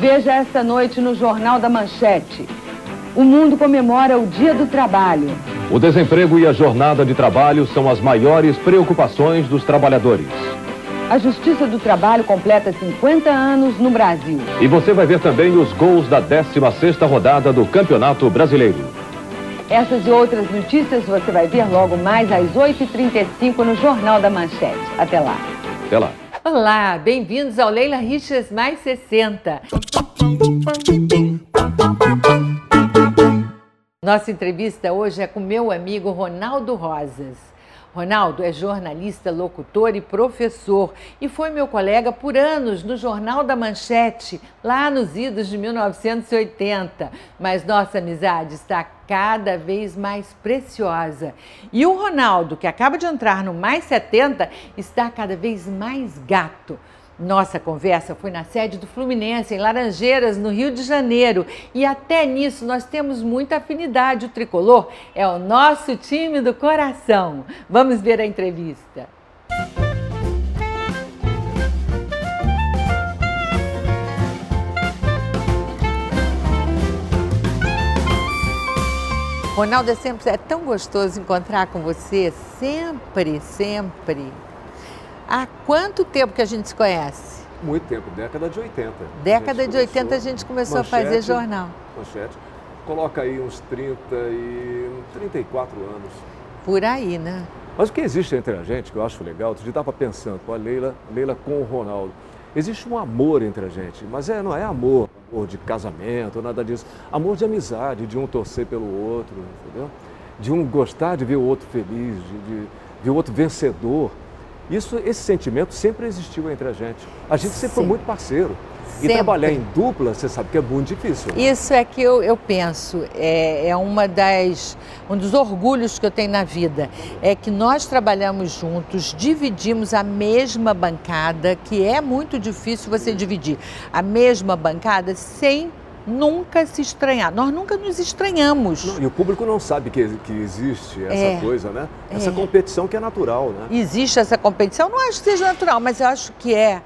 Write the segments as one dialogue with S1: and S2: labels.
S1: Veja esta noite no Jornal da Manchete. O mundo comemora o Dia do Trabalho.
S2: O desemprego e a jornada de trabalho são as maiores preocupações dos trabalhadores.
S1: A Justiça do Trabalho completa 50 anos no Brasil.
S2: E você vai ver também os gols da 16ª rodada do Campeonato Brasileiro.
S1: Essas e outras notícias você vai ver logo mais às 8h35 no Jornal da Manchete. Até lá.
S2: Até lá.
S3: Olá, bem-vindos ao Leila Richas Mais 60. Nossa entrevista hoje é com meu amigo Ronaldo Rosas. Ronaldo é jornalista, locutor e professor e foi meu colega por anos no Jornal da Manchete, lá nos idos de 1980. Mas nossa amizade está cada vez mais preciosa. E o Ronaldo, que acaba de entrar no Mais 70, está cada vez mais gato. Nossa conversa foi na sede do Fluminense, em Laranjeiras, no Rio de Janeiro. E até nisso nós temos muita afinidade. O tricolor é o nosso time do coração. Vamos ver a entrevista. Ronaldo, é sempre é tão gostoso encontrar com você, sempre, sempre. Há quanto tempo que a gente se conhece?
S4: Muito tempo, década de 80.
S3: Década de 80 a gente começou
S4: manchete,
S3: a fazer jornal.
S4: Manchete. Coloca aí uns 30 e 34 anos.
S3: Por aí, né?
S4: Mas o que existe entre a gente, que eu acho legal, dia estava pensando, com a Leila, Leila com o Ronaldo. Existe um amor entre a gente, mas é, não é amor, amor de casamento, nada disso. Amor de amizade, de um torcer pelo outro, entendeu? De um gostar de ver o outro feliz, de, de ver o outro vencedor. Isso, esse sentimento sempre existiu entre a gente. A gente sempre foi
S3: Sim.
S4: muito parceiro.
S3: Sempre.
S4: E trabalhar em dupla, você sabe que é muito difícil. né?
S3: Isso é que eu, eu penso, é, é uma das, um dos orgulhos que eu tenho na vida. É que nós trabalhamos juntos, dividimos a mesma bancada, que é muito difícil você dividir a mesma bancada sem nunca se estranhar. Nós nunca nos estranhamos.
S4: Não, e o público não sabe que, que existe essa
S3: É.
S4: coisa, né? Essa
S3: É.
S4: competição que é natural, né?
S3: Existe essa competição, não acho que seja natural, mas eu acho que é,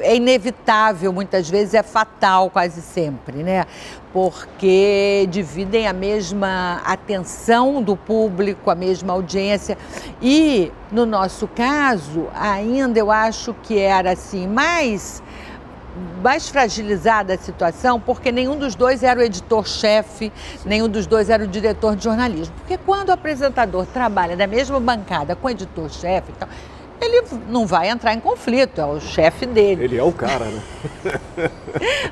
S3: é inevitável, muitas vezes é fatal, quase sempre, né? Porque dividem a mesma atenção do público, a mesma audiência. E, no nosso caso, ainda eu acho que era assim, mais mais fragilizada a situação, porque nenhum dos dois era o editor-chefe, nenhum dos dois era o diretor de jornalismo. Porque quando o apresentador trabalha na mesma bancada com o editor-chefe, e tal, ele não vai entrar em conflito, é o chefe dele.
S4: Ele é o cara, né?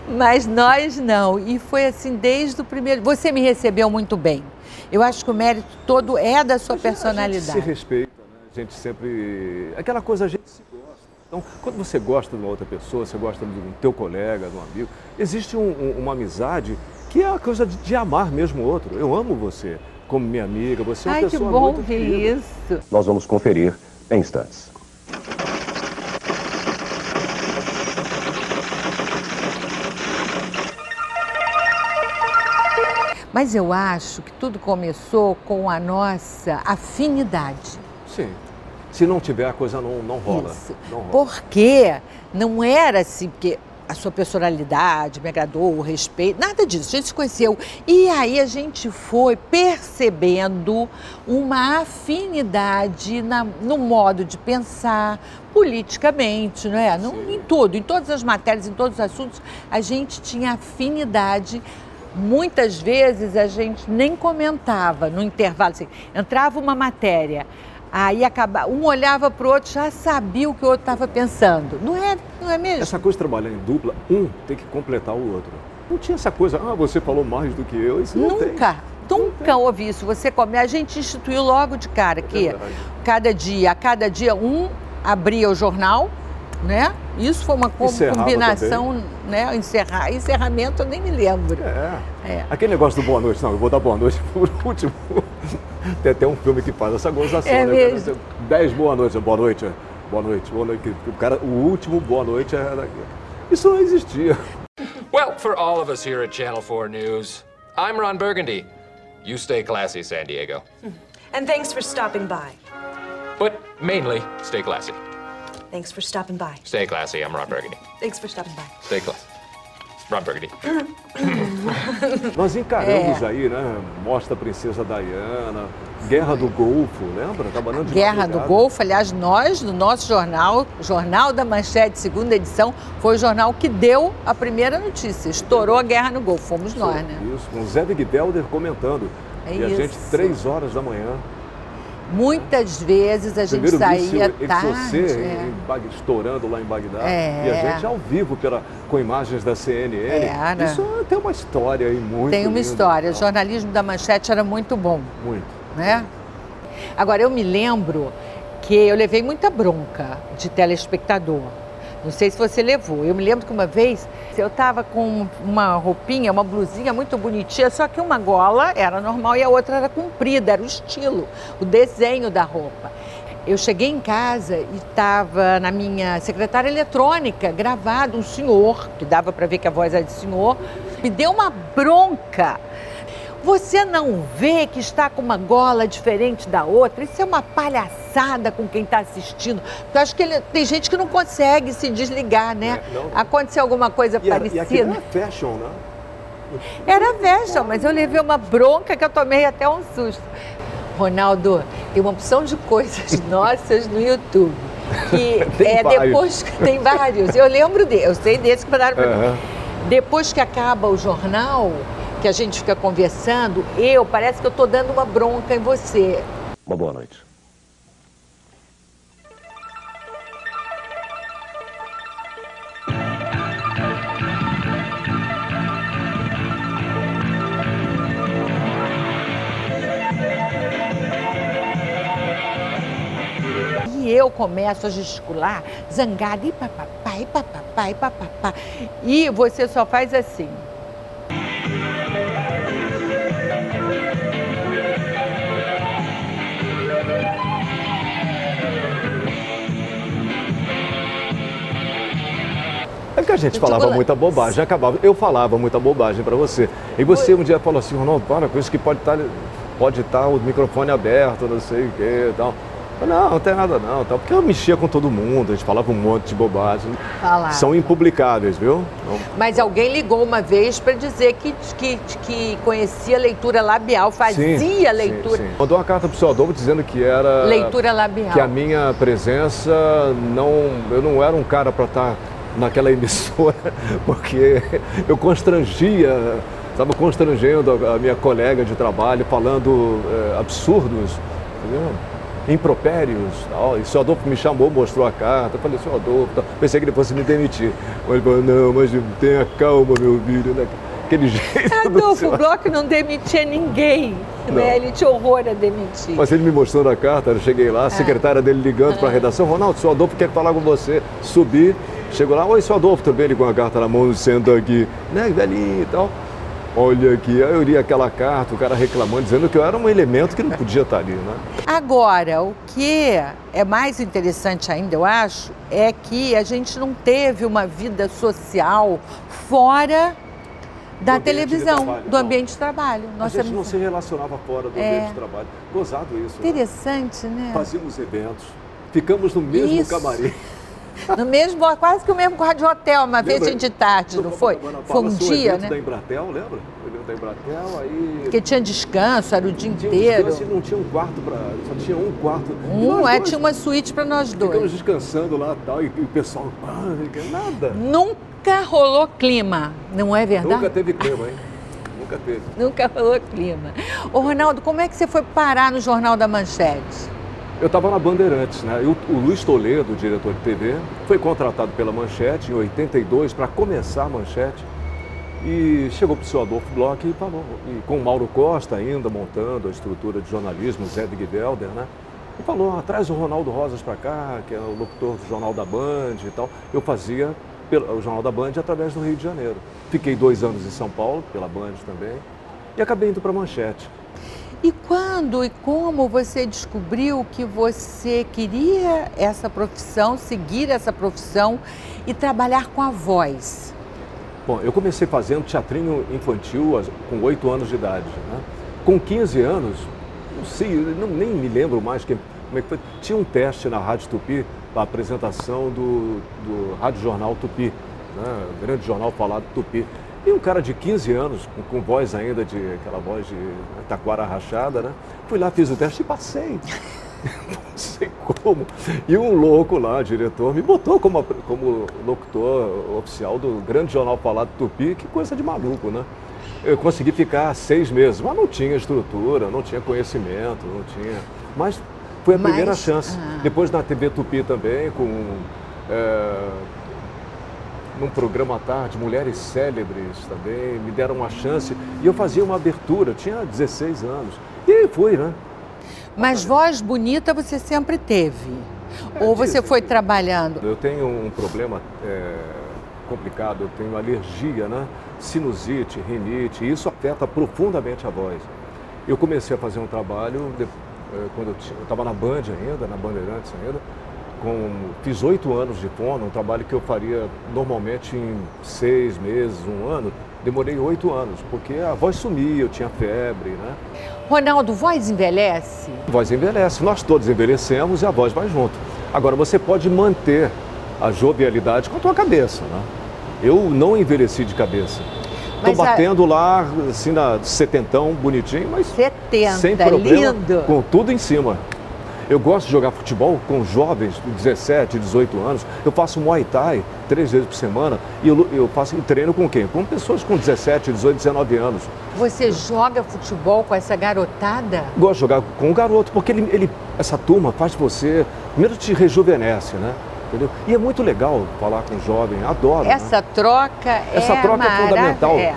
S3: Mas nós não. E foi assim desde o primeiro. Você me recebeu muito bem. Eu acho que o mérito todo é da sua
S4: A gente
S3: personalidade.
S4: se respeita, né? A gente sempre. Aquela coisa a gente se. Então, quando você gosta de uma outra pessoa, você gosta de um teu colega, de um amigo, existe um- um- uma amizade que é a coisa de, de amar mesmo o outro. Eu amo você como minha amiga, você é uma
S3: Ai, que
S4: pessoa
S3: bom
S4: muito
S3: ver
S4: querida.
S3: isso.
S2: Nós vamos conferir em instantes.
S3: Mas eu acho que tudo começou com a nossa afinidade.
S4: Sim. Se não tiver, a coisa não, não rola.
S3: Isso.
S4: Não rola.
S3: Porque não era assim, porque a sua personalidade me agradou, o respeito, nada disso. A gente se conheceu. E aí a gente foi percebendo uma afinidade na- no modo de pensar, politicamente, não é? Não, em tudo, em todas as matérias, em todos os assuntos, a gente tinha afinidade. Muitas vezes a gente nem comentava no intervalo, assim, entrava uma matéria, aí acaba, um olhava para o outro, já sabia o que o outro estava pensando. Não é, não é mesmo?
S4: Essa coisa de trabalhar em dupla, um tem que completar o outro. Não tinha essa coisa, ah, você falou mais do que eu. Isso não tem.
S3: Nunca, nunca houve isso. Você come, a gente instituiu logo de cara que
S4: verdade.
S3: cada dia, a cada dia um abria o jornal, né? Isso foi uma co-
S4: Encerrava
S3: combinação, né? Encerrar, encerramento eu nem me lembro.
S4: É.
S3: É.
S4: Aquele negócio do boa noite, não, eu vou dar boa noite por último. Tem até um filme que faz essa gozação,
S3: É
S4: né?
S3: mesmo?
S4: Dez boa noites, boa noite, boa noite, boa noite. O, cara, o último boa noite era. Isso não existia.
S5: Well, for all of us here at Channel 4 News, I'm Ron Burgundy. You stay classy, San Diego.
S6: And thanks for stopping by.
S5: But mainly, stay classy.
S6: Thanks for stopping by.
S5: Stay classy, I'm Ron Burgundy.
S6: Thanks for stopping by.
S5: Stay classy. Ron Burgundy.
S4: Nós encaramos
S3: É.
S4: aí, né? Mostra a Princesa Diana, Guerra do Golfo, lembra? Trabalhando de
S3: Guerra do
S4: madrugada.
S3: Golfo, aliás, nós, no nosso jornal, Jornal da Manchete, segunda edição, foi o jornal que deu a primeira notícia. Estourou a guerra no Golfo, fomos nós, né?
S4: Isso, com o Zé Wigdelder comentando.
S3: É
S4: e a gente,
S3: isso.
S4: três horas da manhã.
S3: Muitas vezes a gente saía
S4: míssil
S3: tarde.
S4: Exocet
S3: é.
S4: em Bag- estourando lá em Bagdá.
S3: É.
S4: E a gente ao vivo pela, com imagens da CNN.
S3: Era.
S4: Isso tem uma história aí muito
S3: Tem uma
S4: linda.
S3: história. O jornalismo da Manchete era muito bom.
S4: Muito.
S3: né? Agora, eu me lembro que eu levei muita bronca de telespectador. Não sei se você levou. Eu me lembro que uma vez eu estava com uma roupinha, uma blusinha muito bonitinha, só que uma gola era normal e a outra era comprida, era o estilo, o desenho da roupa. Eu cheguei em casa e estava na minha secretária eletrônica gravado um senhor, que dava para ver que a voz era de senhor, me deu uma bronca. Você não vê que está com uma gola diferente da outra? Isso é uma palhaçada com quem está assistindo. Eu acho que ele- tem gente que não consegue se desligar, né?
S4: É, não.
S3: Aconteceu alguma coisa
S4: E, e
S3: parecida.
S4: aquilo não é fashion, né?
S3: Era fashion, mas eu levei uma bronca que eu tomei até um susto. Ronaldo, tem uma opção de coisas nossas no YouTube. Que
S4: Tem
S3: é
S4: vários.
S3: depois que tem vários. Eu lembro de, eu sei desse que mandaram para mim.
S4: Aham.
S3: Depois que acaba o jornal, que a gente fica conversando, eu parece que eu estou dando uma bronca em você.
S4: Uma boa noite.
S3: E eu começo a gesticular, zangada, e papapá, e papapá, e papapá. E você só faz assim.
S4: É porque a gente falava muita bobagem, acabava. Eu falava muita bobagem para você. E você um dia falou assim, Ronaldo, para com isso que pode estar pode estar o microfone aberto, não sei o quê e tal. Não, não tem nada não, tal. porque eu mexia com todo mundo, a gente falava um monte de bobagem.
S3: Falava.
S4: São impublicáveis, viu?
S3: Mas alguém ligou uma vez para dizer que, que, que conhecia leitura labial, fazia
S4: sim,
S3: leitura.
S4: sim, sim. Mandou uma carta pro seu Adolfo dizendo que era.
S3: Leitura labial.
S4: Que a minha presença não. Eu não era um cara para estar naquela emissora, porque eu constrangia, estava constrangendo a, minha colega de trabalho, falando eh, absurdos, entendeu? impropérios. Tal. E o seu Adolfo me chamou, mostrou a carta. Eu falei, seu Adolfo, tal. pensei que ele fosse me demitir. Mas ele falou, não, mas tenha calma, meu filho. Né? Aquele jeito. do
S3: Adolfo Bloch não demitia ninguém,
S4: Não.
S3: né? Ele tinha horror a demitir.
S4: Mas ele me mostrando a carta, eu cheguei lá, a secretária dele ligando para a redação, Ronaldo, seu Adolfo quer falar com você. Subi, chegou lá, oi, seu Adolfo também, ele com a carta na mão, senta aqui, né, velhinho e tal. Olha aqui, aí eu li aquela carta, o cara reclamando, dizendo que eu era um elemento que não podia estar ali, né?
S3: Agora, o que é mais interessante ainda, eu acho, é que a gente não teve uma vida social fora da
S4: de
S3: televisão,
S4: trabalho,
S3: do ambiente de trabalho.
S4: A gente não se relacionava fora do
S3: É.
S4: ambiente de trabalho. Gozado isso. né?
S3: Interessante, né?
S4: Fazíamos eventos, ficamos no mesmo
S3: Isso.
S4: camarim.
S3: No mesmo, quase que o mesmo quarto de hotel, uma vez
S4: Lembra?
S3: de tarde, não foi? Foi um dia, né?
S4: da Embratel, lembra? Da Embratel, aí...
S3: Porque tinha descanso, era o dia
S4: Tinha
S3: inteiro.
S4: descanso e não tinha um quarto para. Só tinha um quarto.
S3: Um, é,
S4: dois
S3: tinha uma suíte para nós
S4: Ficamos
S3: dois.
S4: descansando lá e tal, e, e o pessoal. "Ah, nada.
S3: Nunca rolou clima, não é verdade?
S4: Nunca teve clima, hein? Nunca teve.
S3: Nunca rolou clima. Ô, Ronaldo, como é que você foi parar no Jornal da Manchete?
S4: Eu estava na Bandeirantes, né? O, o Luiz Toledo, diretor de TV, foi contratado pela Manchete em 82 para começar a Manchete. E chegou para o seu Adolfo Bloch e falou, e com o Mauro Costa ainda montando a estrutura de jornalismo, Zé de Guidelder, né? E falou, ah, traz o Ronaldo Rosas para cá, que é o locutor do Jornal da Band e tal. Eu fazia pelo, o Jornal da Band através do Rio de Janeiro. Fiquei dois anos em São Paulo, pela Band também, e acabei indo para Manchete.
S3: E quando e como você descobriu que você queria essa profissão, seguir essa profissão e trabalhar com a voz?
S4: Bom, eu comecei fazendo teatrinho infantil com 8 anos de idade. Né? Com 15 anos, não sei, não, nem me lembro mais como é que foi. Tinha um teste na Rádio Tupi, a apresentação do, do Rádio Jornal Tupi. né? grande jornal falado Tupi. E um cara de 15 anos, com, com, voz ainda de aquela voz de taquara rachada, né? Fui lá, fiz o teste e passei. Não sei como. E um louco lá, diretor, me botou como, como locutor oficial do grande jornal falado Tupi, que coisa de maluco, né? Eu consegui ficar seis meses, mas não tinha estrutura, não tinha conhecimento, não tinha. Mas foi a mas, primeira chance. Ah. Depois na TV Tupi também, com. É, num programa à tarde, Mulheres Célebres também, me deram uma chance. E eu fazia uma abertura, tinha 16 anos. E aí fui, né?
S3: Mas voz bonita você sempre teve? É, Ou você foi trabalhando?
S4: Eu tenho um problema é, complicado, eu tenho alergia, né? Sinusite, rinite, e isso afeta profundamente a voz. Eu comecei a fazer um trabalho de, é, quando eu estava na Band ainda, na Bandeirantes ainda, com, fiz oito anos de fono, um trabalho que eu faria normalmente em seis meses, um ano. Demorei oito anos, porque a voz sumia, eu tinha febre, né?
S3: Ronaldo, voz envelhece?
S4: Voz envelhece, nós todos envelhecemos e a voz vai junto. Agora, você pode manter a jovialidade com a tua cabeça, né? Eu não envelheci de cabeça. Estou batendo a... lá, assim, na setentão, bonitinho, mas
S3: 70,
S4: sem problema,
S3: lindo.
S4: com tudo em cima. Eu gosto de jogar futebol com jovens de 17, 18 anos. Eu faço Muay Thai três vezes por semana e eu, eu faço treino com quem? Com pessoas com 17, 18, 19 anos.
S3: Você joga futebol com essa garotada?
S4: Gosto de jogar com o garoto, porque ele, ele, essa turma faz você, primeiro te rejuvenesce, né? Entendeu? E é muito legal falar com jovem, adoro.
S3: Né? Essa
S4: né?
S3: troca
S4: essa
S3: é
S4: troca é fundamental. É.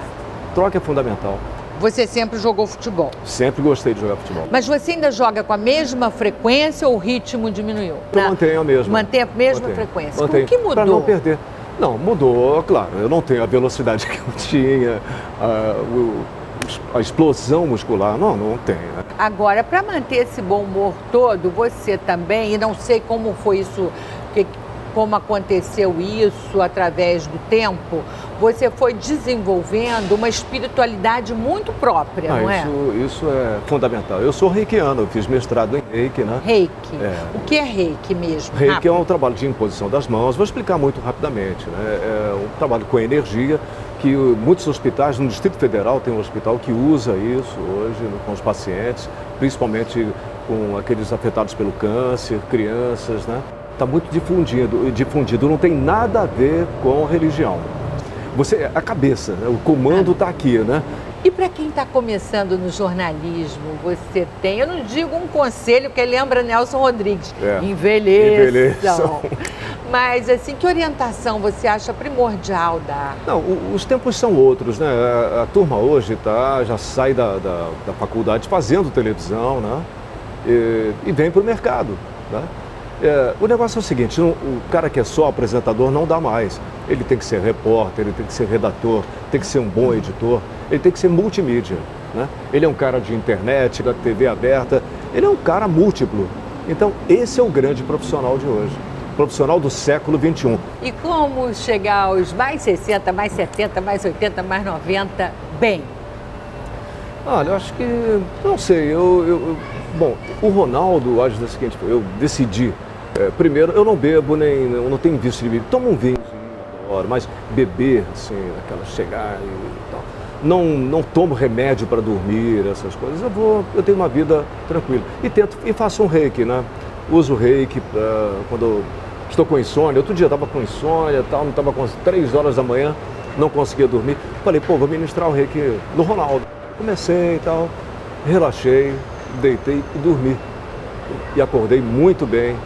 S4: Troca é fundamental.
S3: Você sempre jogou futebol?
S4: Sempre gostei de jogar futebol.
S3: Mas você ainda joga com a mesma frequência ou o ritmo diminuiu?
S4: Eu não. mantenho a mesma.
S3: Mantém a mesma mantenho. frequência.
S4: Mantenho.
S3: O que mudou? Para
S4: não perder. Não, mudou, claro. Eu não tenho a velocidade que eu tinha, a, a explosão muscular, não, não tem. Né?
S3: Agora, para manter esse bom humor todo, você também, e não sei como foi isso, que, como aconteceu isso através do tempo, você foi desenvolvendo uma espiritualidade muito própria, ah, não
S4: é? Isso, isso é fundamental. Eu sou reikiano, eu fiz mestrado em reiki, né?
S3: Reiki. É. O que é reiki mesmo?
S4: Reiki Rápido. é um trabalho de imposição das mãos. Vou explicar muito rapidamente. Né? É um trabalho com energia que muitos hospitais, no Distrito Federal tem um hospital que usa isso hoje com os pacientes, principalmente com aqueles afetados pelo câncer, crianças, né? Está muito difundido, difundido, não tem nada a ver com religião. Você, a cabeça, né? o comando está aqui, né?
S3: E para quem está começando no jornalismo, você tem, eu não digo um conselho, que lembra Nelson Rodrigues, é, envelheçam. envelheçam. Mas, assim, que orientação você acha primordial dar?
S4: Não, os tempos são outros, né? A, a turma hoje tá, já sai da, da, da faculdade fazendo televisão, né? E, e vem para o mercado, né? É, o negócio é o seguinte, o cara que é só apresentador não dá mais. Ele tem que ser repórter, ele tem que ser redator, tem que ser um bom editor, ele tem que ser multimídia. Né? Ele é um cara de internet, da TV aberta, ele é um cara múltiplo. Então, esse é o grande profissional de hoje. Profissional do século XXI.
S3: E como chegar aos mais 60, mais 70, mais 80, mais 90 bem?
S4: Olha, eu acho que. Não sei, eu, eu Bom, o Ronaldo age da seguinte eu decidi. É, primeiro, eu não bebo nem. Eu não tenho vício de beber. Tomo um vinho, adoro, mas beber, assim, aquela chegar e tal. Não, não tomo remédio para dormir, essas coisas. Eu vou, eu tenho uma vida tranquila. E tento, e faço um reiki, né? Uso reiki pra, quando estou com insônia. Outro dia eu estava com insônia tal, não estava com três horas da manhã, não conseguia dormir. Falei, pô, vou ministrar o reiki no Ronaldo. Comecei e tal, relaxei, deitei e dormi. E acordei muito bem,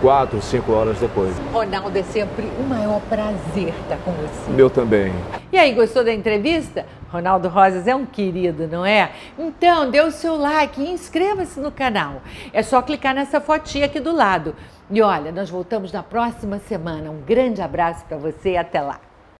S4: quatro, cinco horas depois.
S3: Ronaldo, é sempre o maior prazer estar com você.
S4: Meu também.
S3: E aí, gostou da entrevista? Ronaldo Rosas é um querido, não é? Então, dê o seu like e inscreva-se no canal. É só clicar nessa fotinha aqui do lado. E olha, nós voltamos na próxima semana. Um grande abraço para você e até lá.